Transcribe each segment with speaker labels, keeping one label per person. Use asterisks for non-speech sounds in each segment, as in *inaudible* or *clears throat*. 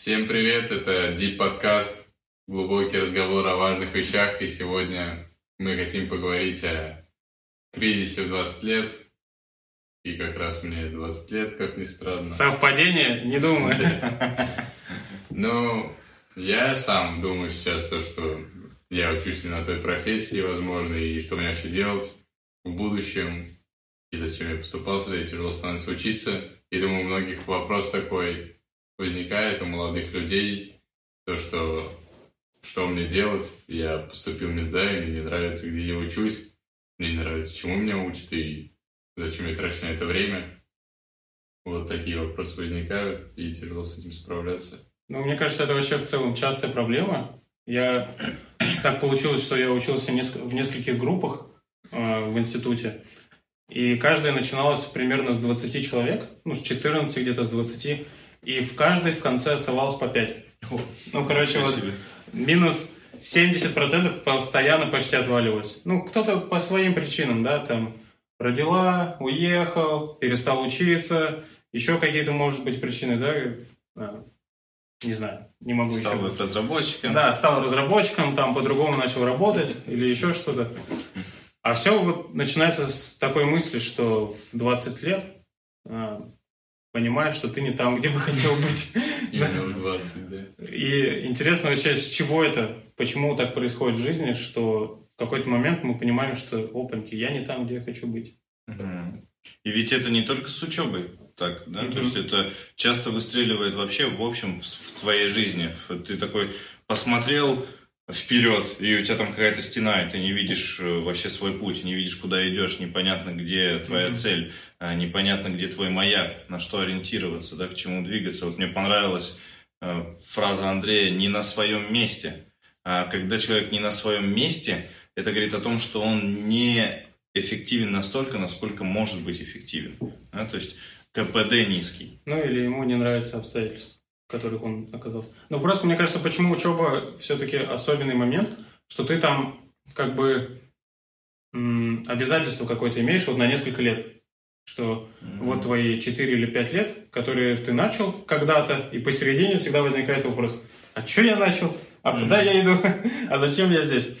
Speaker 1: Всем привет, это Deep подкаст, глубокий разговор о важных вещах, и сегодня мы хотим поговорить о кризисе в 20 лет, и как раз мне 20 лет, как ни странно.
Speaker 2: Совпадение? Не думаю. *laughs*
Speaker 1: Ну, я сам думаю сейчас то, что я учусь не на той профессии, возможно, и что мне вообще делать в будущем, и зачем я поступал сюда, и тяжело становится учиться. И думаю, у многих вопрос такой возникает у молодых людей, то, что что мне делать, я поступил не туда, и мне не нравится, где я учусь, мне не нравится, чему меня учат, и зачем я трачу на это время. Вот такие вопросы возникают, и тяжело с этим справляться.
Speaker 2: Ну, мне кажется, это вообще в целом частая проблема. Я *clears throat* так получилось, что я учился в нескольких группах э, в институте. И каждая начиналась примерно с 20 человек, ну, с 14 где-то, с 20. И в каждой в конце оставалось по 5. Ну, короче, вот минус 70% постоянно почти отваливались. Ну, кто-то по своим причинам, да, там, родила, уехал, перестал учиться, еще какие-то, может быть, причины, да, а, не знаю, не могу
Speaker 3: Стал
Speaker 2: еще.
Speaker 3: разработчиком.
Speaker 2: Да, стал разработчиком, там по-другому начал работать *laughs* или еще что-то. А все вот начинается с такой мысли, что в 20 лет а, понимаешь, что ты не там, где бы хотел быть. *laughs*
Speaker 1: Именно в 20, да.
Speaker 2: И интересно вообще, с чего это, почему так происходит в жизни, что в какой-то момент мы понимаем, что, опаньки, я не там, где я хочу быть.
Speaker 3: И ведь это не только с учебой так, да, то есть это часто выстреливает вообще, в общем, в, в твоей жизни. Ты такой посмотрел вперед, и у тебя там какая-то стена, и ты не видишь э, вообще свой путь, не видишь, куда идешь, непонятно, где твоя mm-hmm. цель, а, непонятно, где твой маяк, на что ориентироваться, да, к чему двигаться. Вот мне понравилась э, фраза Андрея «не на своем месте». А когда человек не на своем месте, это говорит о том, что он не эффективен настолько, насколько может быть эффективен. Да? То есть КПД низкий.
Speaker 2: Ну или ему не нравятся обстоятельства, в которых он оказался. Но просто мне кажется, почему учеба все-таки особенный момент, что ты там как бы обязательство какое-то имеешь вот на несколько лет. Что mm-hmm. вот твои 4 или 5 лет, которые ты начал когда-то, и посередине всегда возникает вопрос, а что я начал? А mm-hmm. куда я иду? *laughs* а зачем я здесь?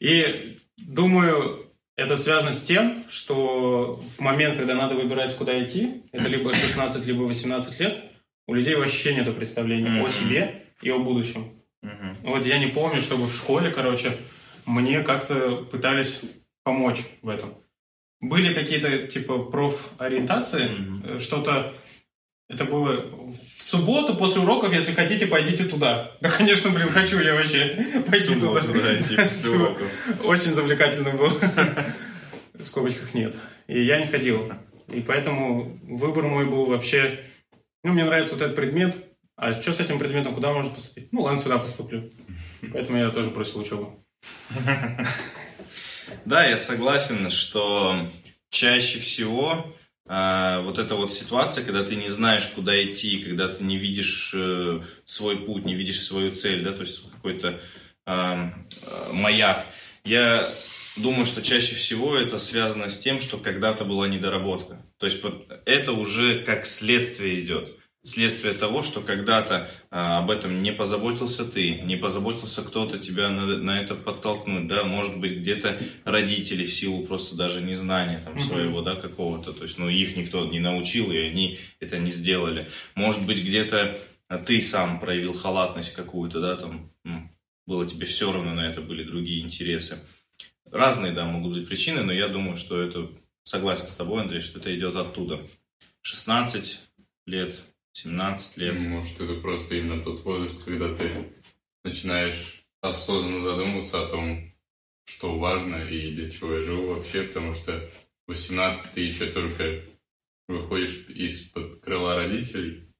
Speaker 2: И думаю, это связано с тем, что в момент, когда надо выбирать, куда идти, это либо 16, либо 18 лет, у людей вообще нет представления mm-hmm. о себе и о будущем. Mm-hmm. Вот я не помню, чтобы в школе, короче, мне как-то пытались помочь в этом. Были какие-то типа профориентации, mm-hmm. что-то это было в субботу после уроков, если хотите, пойдите туда. *laughs* Да, конечно, блин, хочу я вообще пойти туда. Да, типа, *laughs* Очень завлекательно было. *laughs* В скобочках нет. И я не ходил. И поэтому выбор мой был вообще... Ну, мне нравится вот этот предмет. А что с этим предметом? Куда можно поступить? Ну, ладно, сюда поступлю. *laughs* Поэтому я тоже бросил учебу. *laughs*
Speaker 3: Да, я согласен, что чаще всего а, вот эта вот ситуация, когда ты не знаешь, куда идти, когда ты не видишь э, свой путь, не видишь свою цель, да, то есть какой-то э, маяк. Я думаю, что чаще всего это связано с тем, что когда-то была недоработка. То есть это уже как следствие идет следствие того, что когда-то а, об этом не позаботился ты, не позаботился кто-то тебя на, на это подтолкнуть, да, может быть, где-то родители в силу просто даже незнания там своего, да, какого-то, то есть, ну, их никто не научил, и они это не сделали. Может быть, где-то ты сам проявил халатность какую-то, да, там, было тебе все равно на это, были другие интересы. Разные, да, могут быть причины, но я думаю, что это, согласен с тобой, Андрей, что это идет оттуда. 16 лет, 17 лет.
Speaker 1: Может, это просто именно тот возраст, когда ты начинаешь осознанно задумываться о том, что важно и для чего я живу вообще, потому что 18 ты еще только выходишь из-под крыла родителей,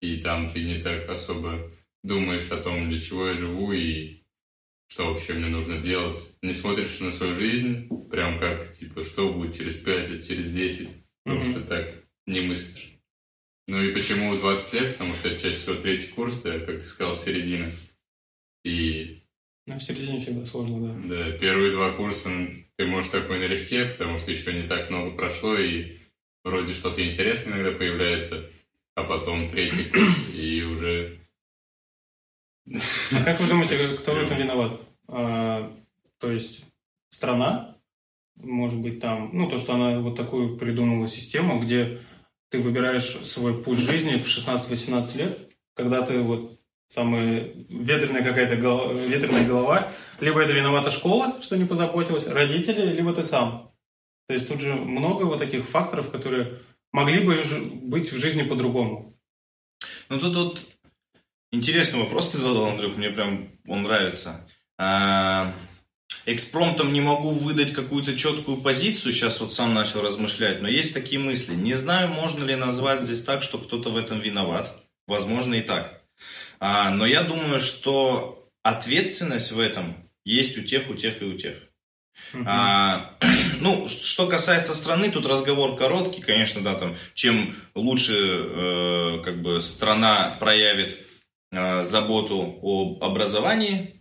Speaker 1: и там ты не так особо думаешь о том, для чего я живу и что вообще мне нужно делать. Не смотришь на свою жизнь, прям как, типа, что будет через 5 лет, через 10, потому mm-hmm. что так не мыслишь. Ну и почему 20 лет? Потому что это чаще всего третий курс, да, как ты сказал, середина. И...
Speaker 2: Ну, в середине всегда сложно, да.
Speaker 1: Да, первые два курса ты можешь такой налегке, потому что еще не так много прошло, и вроде что-то интересное иногда появляется, а потом третий курс, и уже
Speaker 2: А как вы думаете, кто в этом виноват? А, то есть страна, может быть, там, ну, то, что она вот такую придумала систему, где ты выбираешь свой путь жизни в 16-18 лет, когда ты вот самая ветреная какая-то голова, ветреная голова, либо это виновата школа, что не позаботилась, родители, либо ты сам. То есть тут же много вот таких факторов, которые могли бы быть в жизни по-другому.
Speaker 3: Ну тут вот интересный вопрос ты задал, Андрюх, мне прям он нравится. А, экспромтом не могу выдать какую-то четкую позицию, сейчас вот сам начал размышлять, но есть такие мысли. Не знаю, можно ли назвать здесь так, что кто-то в этом виноват. Возможно и так. А, но я думаю, что ответственность в этом есть у тех, у тех и у тех. Uh-huh. А, *clears throat* ну, что касается страны, тут разговор короткий, конечно, да, там, чем лучше э, как бы страна проявит заботу об образовании,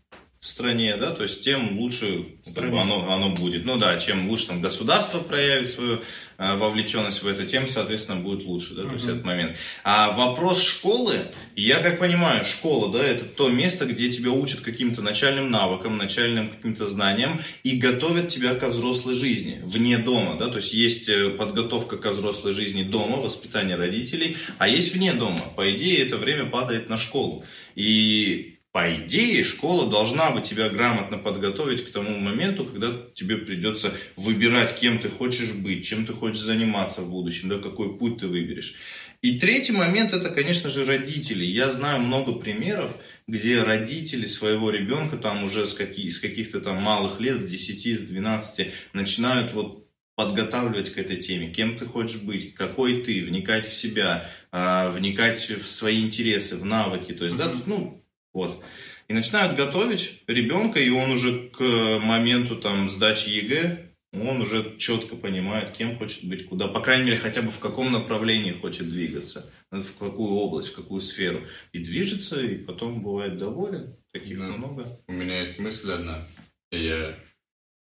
Speaker 3: в стране, да, то есть тем лучше оно, оно будет. Ну да, чем лучше там государство проявит свою э, вовлеченность в это, тем, соответственно, будет лучше, да, то есть этот момент. А вопрос школы, я как понимаю, школа, да, это то место, где тебя учат каким-то начальным навыкам, начальным каким-то знаниям и готовят тебя ко взрослой жизни, вне дома, да, то есть есть э, подготовка ко взрослой жизни дома, воспитание родителей, а есть вне дома. По идее, это время падает на школу. И по идее, школа должна бы тебя грамотно подготовить к тому моменту, когда тебе придется выбирать, кем ты хочешь быть, чем ты хочешь заниматься в будущем, да, какой путь ты выберешь. И третий момент это, конечно же, родители. Я знаю много примеров, где родители своего ребенка там уже с, каких, с каких-то там малых лет, с 10, с 12, начинают вот подготавливать к этой теме, кем ты хочешь быть, какой ты, вникать в себя, а, вникать в свои интересы, в навыки. То есть, да, ну, вот. И начинают готовить ребенка, и он уже к моменту там сдачи ЕГЭ, он уже четко понимает, кем хочет быть, куда, по крайней мере, хотя бы в каком направлении хочет двигаться, в какую область, в какую сферу. И движется, и потом бывает доволен. Таких ну, много.
Speaker 1: У меня есть мысль одна, я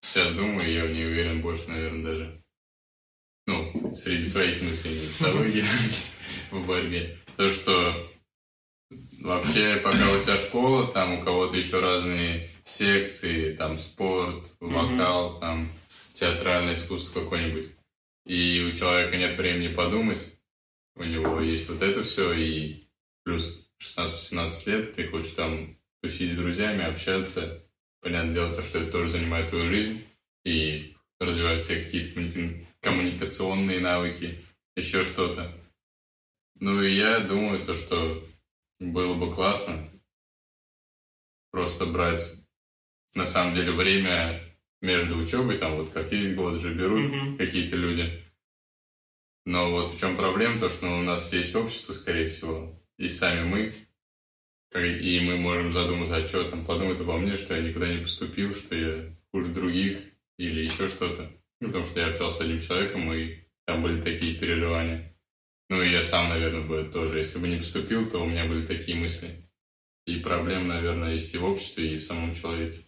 Speaker 1: сейчас думаю, я в ней уверен больше, наверное, даже. Ну, среди своих мыслей, не с тобой, *laughs* в борьбе. То, что Вообще, пока у тебя школа, там у кого-то еще разные секции, там спорт, вокал, mm-hmm. там театральное искусство какое-нибудь. И у человека нет времени подумать, у него есть вот это все, и плюс 16-18 лет, ты хочешь там тусить с друзьями, общаться. Понятное дело, то, что это тоже занимает твою жизнь, и развивать все какие-то коммуникационные навыки, еще что-то. Ну и я думаю, то, что было бы классно просто брать на самом деле время между учебой, там вот как есть год же берут mm-hmm. какие-то люди. Но вот в чем проблема, то что у нас есть общество, скорее всего, и сами мы, и мы можем задуматься, а что там подумают обо мне, что я никуда не поступил, что я хуже других или еще что-то. Ну, потому что я общался с одним человеком, и там были такие переживания. Ну, и я сам, наверное, бы тоже, если бы не поступил, то у меня были такие мысли. И проблем, наверное, есть и в обществе, и в самом человеке.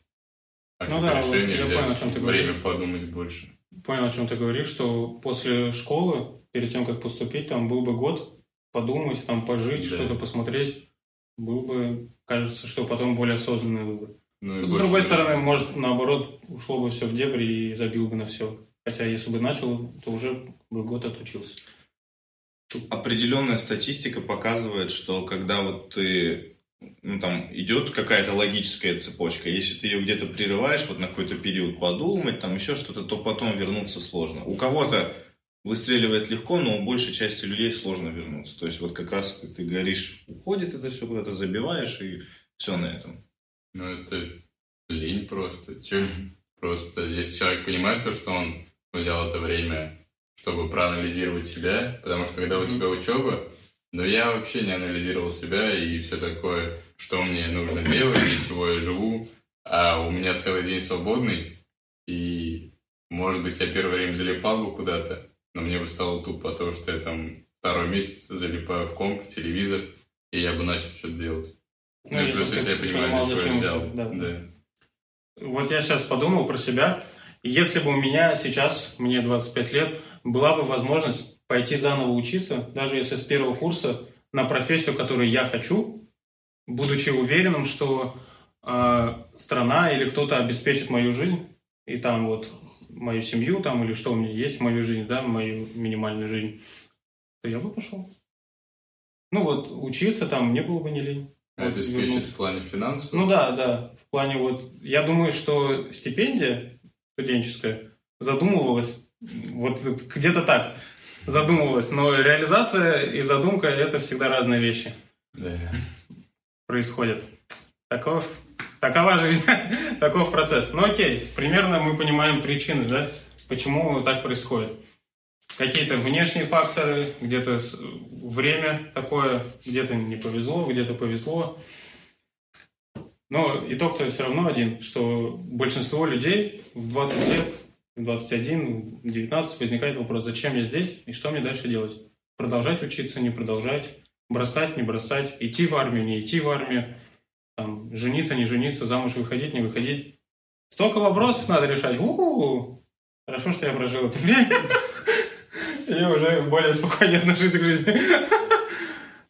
Speaker 1: А ну да, решение вот я понял, о чем ты время говоришь. подумать больше.
Speaker 2: Понял, о чем ты говоришь, что после школы, перед тем, как поступить, там был бы год подумать, там пожить, да. что-то посмотреть, был бы, кажется, что потом более осознанный выбор. Ну, С другой стороны, может, наоборот, ушло бы все в дебри и забил бы на все. Хотя, если бы начал, то уже бы год отучился.
Speaker 3: Определенная статистика показывает, что когда вот ты ну, там идет какая-то логическая цепочка. Если ты ее где-то прерываешь, вот на какой-то период подумать, там еще что-то, то потом вернуться сложно. У кого-то выстреливает легко, но у большей части людей сложно вернуться. То есть вот как раз ты говоришь, уходит это все куда-то, забиваешь и все на этом.
Speaker 1: Ну это лень просто. Чем? Просто если человек понимает то, что он взял это время чтобы проанализировать себя, потому что когда у тебя учеба, но я вообще не анализировал себя и все такое, что мне нужно делать, для чего я живу, а у меня целый день свободный, и, может быть, я первое время залипал бы куда-то, но мне бы стало тупо, потому что я там второй месяц залипаю в комп, телевизор, и я бы начал что-то делать. Ну, ну и плюс, если я понимаю, для чего я взял. Да. да.
Speaker 2: Вот я сейчас подумал про себя. Если бы у меня сейчас, мне 25 лет, была бы возможность пойти заново учиться, даже если с первого курса, на профессию, которую я хочу, будучи уверенным, что э, страна или кто-то обеспечит мою жизнь, и там вот мою семью, там или что у меня есть, мою жизнь, да, мою минимальную жизнь, то я бы пошел. Ну вот, учиться там мне было бы не лень. Вот,
Speaker 1: Обеспечить
Speaker 2: вернуться.
Speaker 1: в плане финансов.
Speaker 2: Ну да, да. В плане вот, я думаю, что стипендия студенческая задумывалась вот где-то так задумывалась, но реализация и задумка это всегда разные вещи
Speaker 1: Да.
Speaker 2: происходят. Таков, такова жизнь, *laughs* таков процесс. Ну окей, примерно мы понимаем причины, да, почему так происходит. Какие-то внешние факторы, где-то время такое, где-то не повезло, где-то повезло. Но итог-то все равно один, что большинство людей в 20 лет, 21, в 19 возникает вопрос, зачем я здесь и что мне дальше делать? Продолжать учиться, не продолжать, бросать, не бросать, идти в армию, не идти в армию, там, жениться, не жениться, замуж выходить, не выходить. Столько вопросов надо решать. У-у-у. Хорошо, что я прожил это время. Я уже более спокойно отношусь к жизни.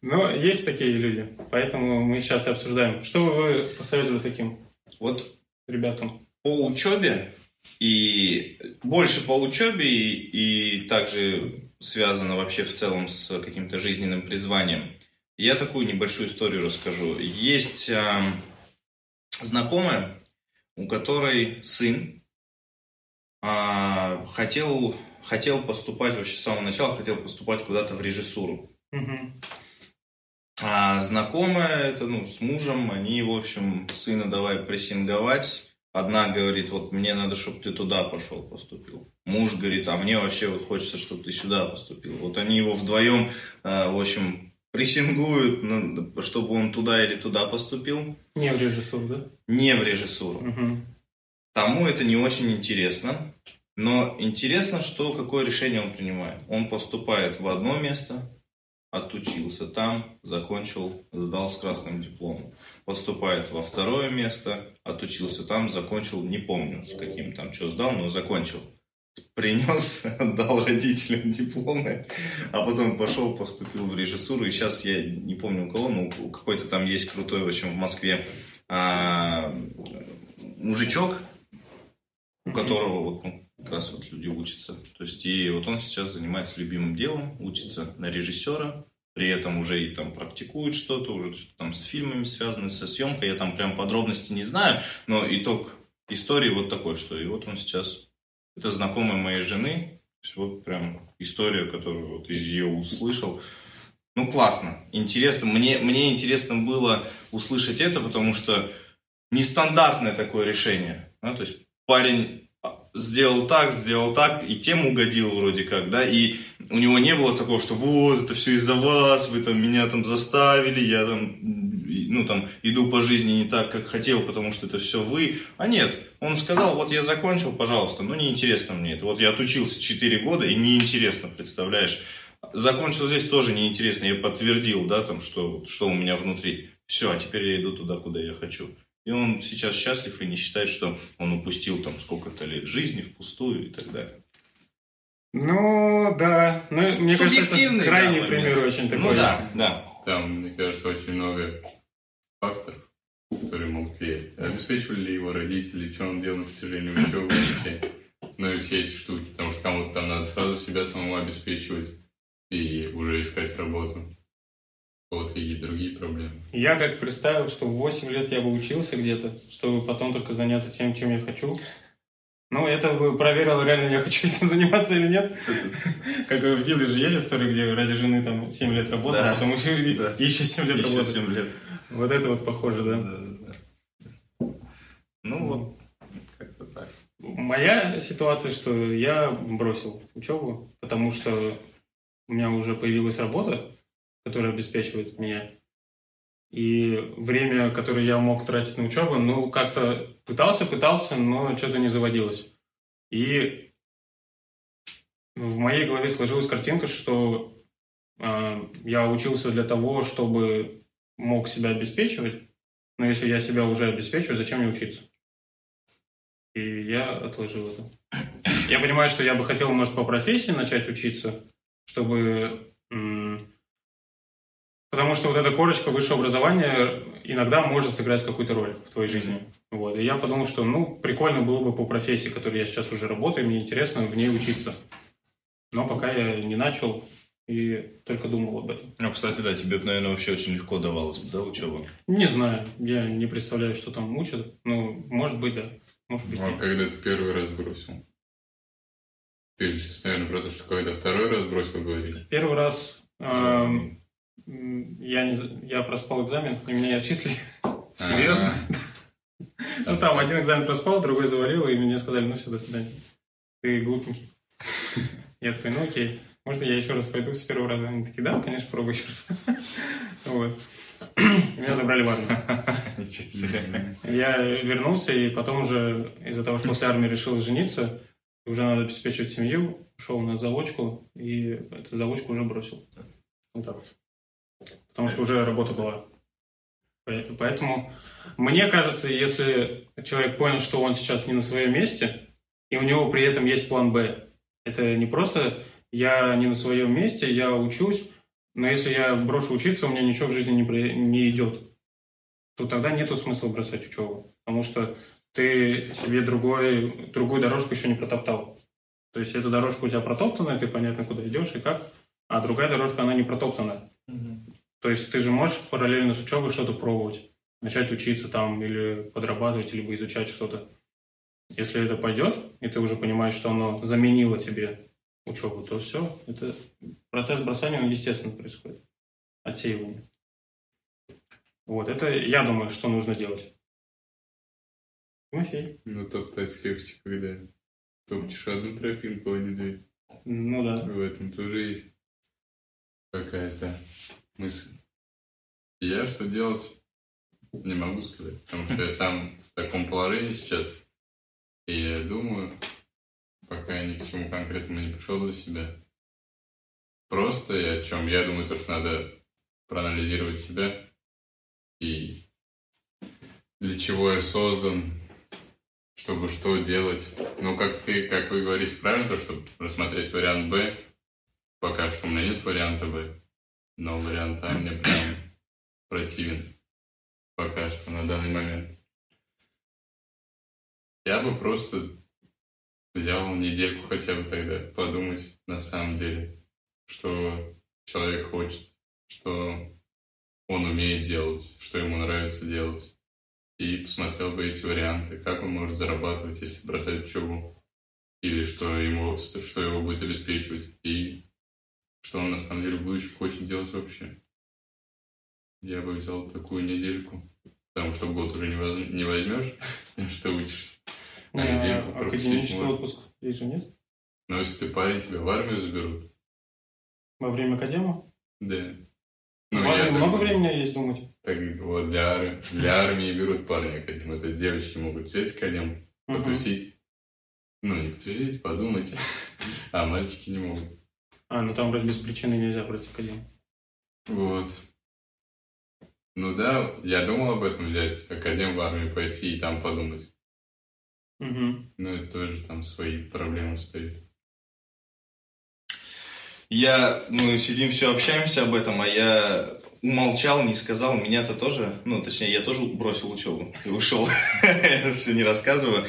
Speaker 2: Но есть такие люди, поэтому мы сейчас и обсуждаем. Что бы вы посоветовали таким
Speaker 3: Вот
Speaker 2: ребятам?
Speaker 3: по учебе и больше по учебе и, и также связано вообще в целом с каким-то жизненным призванием. Я такую небольшую историю расскажу. Есть а, знакомая, у которой сын а, хотел, хотел поступать вообще с самого начала, хотел поступать куда-то в режиссуру.
Speaker 2: Мгм.
Speaker 3: А знакомая, это, ну, с мужем, они, в общем, сына давай прессинговать. Одна говорит, вот мне надо, чтобы ты туда пошел, поступил. Муж говорит, а мне вообще вот хочется, чтобы ты сюда поступил. Вот они его вдвоем, э, в общем, прессингуют, на- чтобы он туда или туда поступил.
Speaker 2: Не в режиссуру, да?
Speaker 3: Не в режиссуру.
Speaker 2: Мгм.
Speaker 3: Тому это не очень интересно. Но интересно, что какое решение он принимает. Он поступает в одно место, отучился там, закончил, сдал с красным дипломом. Поступает во второе место, отучился там, закончил, не помню с каким там, что сдал, но закончил. Принес, отдал *laughs* родителям дипломы, а потом пошел, поступил в режиссуру. И сейчас я не помню у кого, но у какой-то там есть крутой, в общем, в Москве а, мужичок, у которого вот, ну, как раз вот люди учатся. То есть, и вот он сейчас занимается любимым делом, учится на режиссера, при этом уже и там практикует что-то, уже что-то там с фильмами связано, со съемкой. Я там прям подробности не знаю, но итог истории вот такой, что и вот он сейчас, это знакомая моей жены, вот прям история, которую вот из ее услышал. Ну, классно, интересно. Мне, мне интересно было услышать это, потому что нестандартное такое решение. да, то есть парень сделал так, сделал так, и тем угодил вроде как, да, и у него не было такого, что вот, это все из-за вас, вы там меня там заставили, я там, ну там, иду по жизни не так, как хотел, потому что это все вы. А нет, он сказал, вот я закончил, пожалуйста, ну неинтересно мне это. Вот я отучился 4 года, и неинтересно, представляешь. Закончил здесь тоже неинтересно, я подтвердил, да, там, что, что у меня внутри. Все, а теперь я иду туда, куда я хочу. И он сейчас счастлив и не считает, что он упустил там сколько-то лет жизни впустую и так далее.
Speaker 2: Ну, да. Ну, мне кажется, это крайний
Speaker 3: да,
Speaker 2: пример
Speaker 3: момент.
Speaker 2: очень такой.
Speaker 3: Ну да, да.
Speaker 1: Там, мне кажется, очень много факторов, которые могут влиять. Обеспечивали ли его родители, что он делал на протяжении учебы вообще. Ну и все эти штуки. Потому что кому-то там надо сразу себя самому обеспечивать и уже искать работу. Вот какие-то другие проблемы.
Speaker 2: Я как представил, что в 8 лет я бы учился где-то, чтобы потом только заняться тем, чем я хочу. Ну, это бы проверил, реально я хочу этим *laughs* заниматься или нет. *laughs* Как в Библии же есть история, где ради жены там 7 лет работал, а потом еще, еще 7 лет работал.
Speaker 3: 7 лет.
Speaker 2: Вот это вот похоже, да.
Speaker 3: Ну вот, как-то так.
Speaker 2: Моя ситуация, что я бросил учебу, потому что у меня уже появилась работа, которая обеспечивает меня. И время, которое я мог тратить на учебу, ну, как-то пытался, пытался, но что-то не заводилось. И в моей голове сложилась картинка, что э, я учился для того, чтобы мог себя обеспечивать, но если я себя уже обеспечиваю, зачем мне учиться? И я отложил это. Я понимаю, что я бы хотел, может, по профессии начать учиться, чтобы... м, Потому что вот эта корочка высшего образования иногда может сыграть какую-то роль в твоей жизни. Вот. И я подумал, что, ну, прикольно было бы по профессии, которой я сейчас уже работаю, мне интересно в ней учиться. Но пока я не начал и только думал об этом.
Speaker 3: Ну, кстати, да, тебе, наверное, вообще очень легко давалось, да, учеба?
Speaker 2: Не знаю, я не представляю, что там учат. Ну, может быть, да. Может быть,
Speaker 1: Ну, а
Speaker 2: нет.
Speaker 1: когда ты первый раз бросил? Ты же сейчас, наверное, про то, что когда второй раз бросил, говорили.
Speaker 2: Первый раз эм, я, не, я проспал экзамен, и меня отчислили.
Speaker 3: Серьезно?
Speaker 2: Ну, там один экзамен проспал, другой завалил, и мне сказали, ну все, до свидания. Ты глупенький. Я такой, ну окей, можно я еще раз пойду с первого раза? Они такие, да, конечно, пробуй еще раз. *laughs* Вот. И Меня забрали в армию. *laughs*
Speaker 3: Ничего себе.
Speaker 2: Я вернулся, и потом уже из-за того, что после армии решил жениться, уже надо обеспечивать семью, шел на заочку, и эту заочку уже бросил. Вот так вот. Потому что уже работа была. По- Поэтому мне кажется, если человек понял, что он сейчас не на своем месте, и у него при этом есть план «Б», это не просто «я не на своем месте, я учусь, но если я брошу учиться, у меня ничего в жизни не, при- не идет», то тогда нету смысла бросать учебу. Потому что ты себе другой, другую дорожку еще не протоптал. То есть эта дорожка у тебя протоптана, ты понятно, куда идешь и как, а другая дорожка, она не протоптана. То есть ты же можешь параллельно с учебой что-то пробовать, начать учиться там или подрабатывать, либо изучать что-то. Если это пойдет, и ты уже понимаешь, что оно заменило тебе учебу, то все. Это процесс бросания, он естественно происходит. Отсеивание. Вот, это я думаю, что нужно делать. Тимофей.
Speaker 1: Ну, топтать легче, когда топчешь одну тропинку, а не две.
Speaker 2: Ну да.
Speaker 1: В этом тоже есть какая-то мысль. Я что делать, не могу сказать, потому что я сам в таком положении сейчас. И я думаю, пока я ни к чему конкретному не пришел для себя. Просто и о чем я думаю, то, что надо проанализировать себя и для чего я создан, чтобы что делать. Ну, как ты, как вы говорите правильно, то, чтобы рассмотреть вариант Б, пока что у меня нет варианта Б, но вариант А мне прям противен. Пока что на данный момент. Я бы просто взял недельку хотя бы тогда подумать на самом деле, что человек хочет, что он умеет делать, что ему нравится делать. И посмотрел бы эти варианты, как он может зарабатывать, если бросать учебу, или что, ему, что его будет обеспечивать, и что он на самом деле в будущем хочет делать вообще. Я бы взял такую недельку, потому что год уже не, воз- не возьмешь, *laughs* потому что учишься. А недельку
Speaker 2: А, академический
Speaker 1: можно.
Speaker 2: отпуск здесь же нет?
Speaker 1: Но если ты парень, тебя в армию заберут.
Speaker 2: Во время академа?
Speaker 1: Да.
Speaker 2: В
Speaker 1: Ну,
Speaker 2: армии
Speaker 1: я
Speaker 2: много
Speaker 1: так-
Speaker 2: времени есть думать?
Speaker 1: Так вот, для, ар- для армии берут парня академ. Это девочки могут взять академ, потусить. Ну, не потусить, подумать. *laughs* А мальчики не могут.
Speaker 2: А, ну там вроде без причины нельзя брать академ.
Speaker 1: Вот. Ну да, я думал об этом взять, академ в армию пойти и там подумать.
Speaker 2: Мгм.
Speaker 1: Но это тоже там свои проблемы стоит.
Speaker 3: Я, мы сидим, все общаемся об этом, а я умолчал, не сказал. Меня-то тоже, ну, точнее, я тоже бросил учебу и ушел. *laughs* Это все не рассказываю.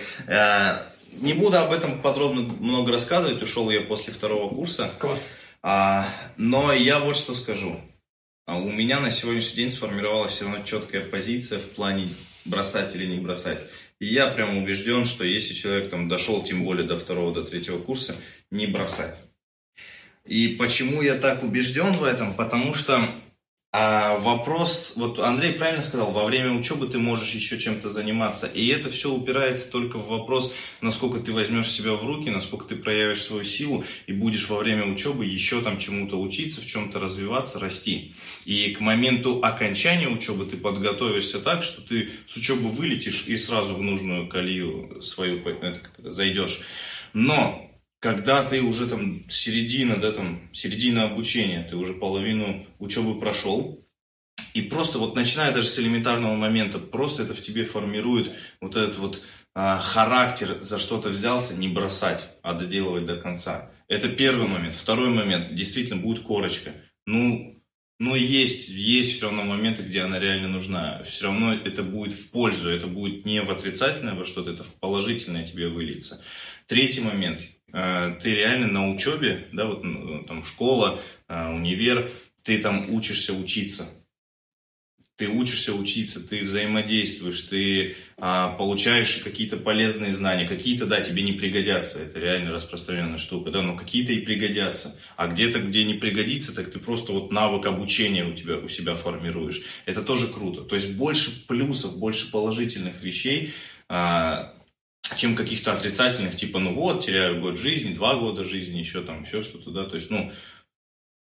Speaker 3: Не буду об этом подробно много рассказывать. Ушел я после второго курса.
Speaker 2: Класс.
Speaker 3: А, но я вот что скажу. А У меня на сегодняшний день сформировалась все равно четкая позиция в плане бросать или не бросать. И я прям убежден, что если человек там дошел, тем более до второго, до третьего курса, не бросать. И почему я так убежден в этом? Потому что а, вопрос, вот Андрей правильно сказал, во время учебы ты можешь еще чем-то заниматься. И это все упирается только в вопрос, насколько ты возьмешь себя в руки, насколько ты проявишь свою силу и будешь во время учебы еще там чему-то учиться, в чем-то развиваться, расти. И к моменту окончания учебы ты подготовишься так, что ты с учебы вылетишь и сразу в нужную колею свою зайдешь. Но когда ты уже там середина, да, там, середина обучения, ты уже половину учебы прошел, и просто вот начиная даже с элементарного момента, просто это в тебе формирует вот этот вот а, характер, за что-то взялся, не бросать, а доделывать до конца. Это первый момент. Второй момент, действительно будет корочка. Ну, Но есть, есть все равно моменты, где она реально нужна. Все равно это будет в пользу, это будет не в отрицательное во что-то, это в положительное тебе выльется. Третий момент. Э, ты реально на учебе, да, вот ну, там школа, э, универ, ты там учишься учиться. Ты учишься учиться, ты взаимодействуешь, ты а, получаешь какие-то полезные знания, какие-то, да, тебе не пригодятся, это реально распространенная штука, да, но какие-то и пригодятся, а где-то, где не пригодится, так ты просто вот навык обучения у тебя, у себя формируешь, это тоже круто, то есть больше плюсов, больше положительных вещей, а, чем каких-то отрицательных, типа, ну вот, теряю год жизни, два года жизни, еще там, еще что-то, да, то есть, ну,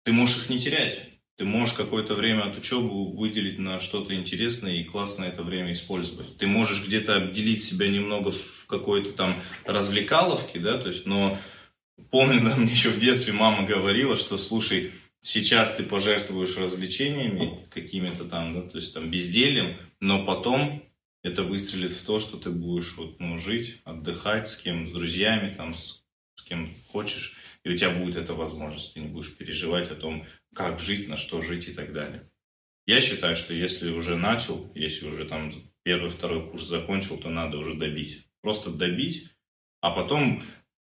Speaker 3: ты можешь их не терять, ты можешь какое-то время от учебы выделить на что-то интересное и классно это время использовать. Ты можешь где-то обделить себя немного в какой-то там развлекаловке, да, то есть, но помню, да, *laughs* мне еще в детстве мама говорила, что, слушай, сейчас ты пожертвуешь развлечениями какими-то там, да, то есть там бездельем, но потом это выстрелит в то, что ты будешь вот, ну, жить, отдыхать с кем, с друзьями, там, с, с кем хочешь, и у тебя будет эта возможность, ты не будешь переживать о том, как жить, на что жить и так далее. Я считаю, что если уже начал, если уже там первый, второй курс закончил, то надо уже добить. Просто добить, а потом,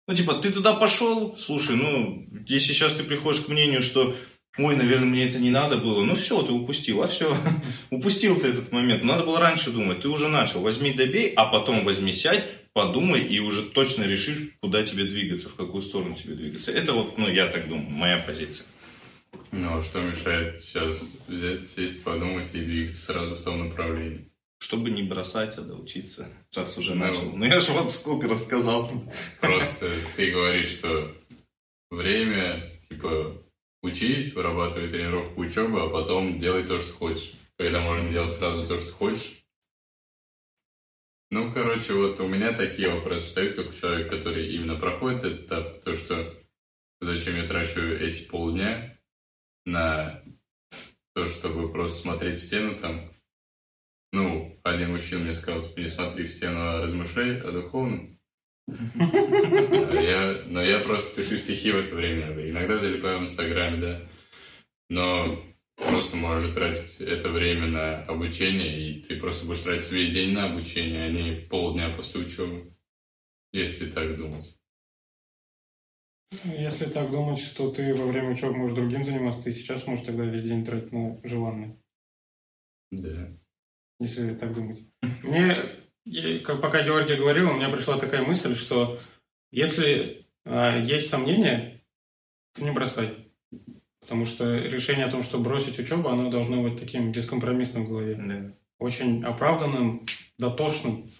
Speaker 3: ну, типа, ты туда пошел, слушай, ну, если сейчас ты приходишь к мнению, что, ой, наверное, мне это не надо было, ну, все, ты упустил, а все, *laughs* упустил ты этот момент. Надо было раньше думать, ты уже начал, возьми, добей, а потом возьми, сядь, подумай и уже точно решишь, куда тебе двигаться, в какую сторону тебе двигаться. Это вот, ну, я так думаю, моя позиция.
Speaker 1: Ну, а что мешает сейчас взять, сесть, подумать и двигаться сразу в том направлении?
Speaker 3: Чтобы не бросать, а доучиться, раз уже ну, начал. Ну, я же вот сколько рассказал.
Speaker 1: Просто ты говоришь, что время, типа, учись, вырабатывай тренировку учебы, а потом делай то, что хочешь. Когда можно делать сразу то, что хочешь. Ну, короче, вот у меня такие вопросы встают, как у человека, который именно проходит этот этап, то, что зачем я трачу эти полдня, на то, чтобы просто смотреть в стену там. Ну, один мужчина мне сказал, типа, не смотри в стену, а размышляй о духовном. А я, но я просто пишу стихи в это время. Иногда залипаю в Инстаграме, да. Но просто можешь тратить это время на обучение, и ты просто будешь тратить весь день на обучение, а не полдня после учебы. Если так думать.
Speaker 2: Если так думать, что ты во время учебы можешь другим заниматься, ты сейчас можешь тогда весь день тратить на желанное.
Speaker 1: Да.
Speaker 2: Если так думать. Мне, как пока Георгий говорил, у меня пришла такая мысль, что если а, есть сомнения, то не бросай. Потому что решение о том, что бросить учебу, оно должно быть таким бескомпромиссным в голове.
Speaker 3: Да.
Speaker 2: Очень оправданным, дотошным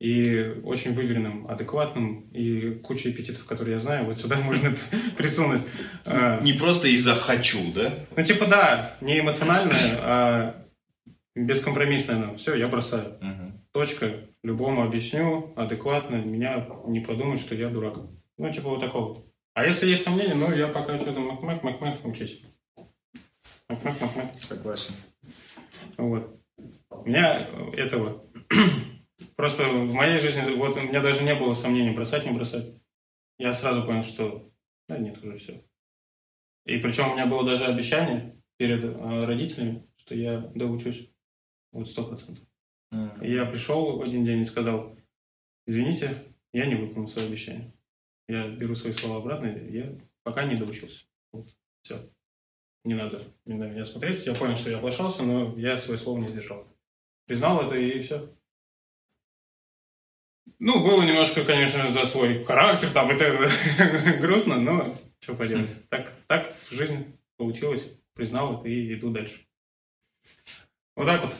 Speaker 2: и очень выверенным, адекватным, и куча эпитетов, которые я знаю, вот сюда *laughs* можно присунуть.
Speaker 3: А, не просто из-за «хочу», да?
Speaker 2: Ну, типа, да, не эмоциональное, а бескомпромиссное. Все, я бросаю. Точка. Любому объясню адекватно, меня не подумают, что я дурак. Ну, типа, вот такого вот. А если есть сомнения, ну, я пока что-то мак-мак, мак-мак, учись. Мак-мак, мак-мак.
Speaker 3: Согласен.
Speaker 2: Вот. У меня этого *clears throat* Просто в моей жизни, вот у меня даже не было сомнений, бросать, не бросать. Я сразу понял, что да нет, уже все. И причем у меня было даже обещание перед э, родителями, что я доучусь. Вот сто процентов. Mm-hmm. Я пришел один день и сказал, извините, я не выполнил свое обещание. Я беру свои слова обратно, я пока не доучился. Вот, все. Не надо на меня смотреть. Я понял, что я оплошался, но я свое слово не сдержал. Признал это и все. Ну, было немножко, конечно, за свой характер, там это *laughs* грустно, но что поделать. Так, так в жизни получилось, признал это и иду дальше. Вот так вот.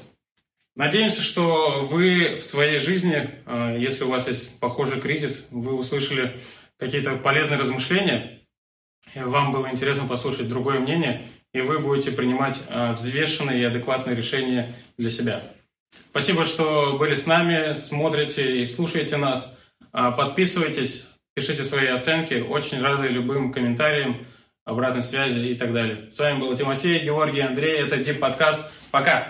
Speaker 2: Надеемся, что вы в своей жизни, а, если у вас есть похожий кризис, вы услышали какие-то полезные размышления, вам было интересно послушать другое мнение, и вы будете принимать а, взвешенные и адекватные решения для себя. Спасибо, что были с нами, смотрите и слушаете нас. Подписывайтесь, пишите свои оценки. Очень рады любым комментариям, обратной связи и так далее. С вами был Тимофей, Георгий, Андрей. Это Дип Подкаст. Пока!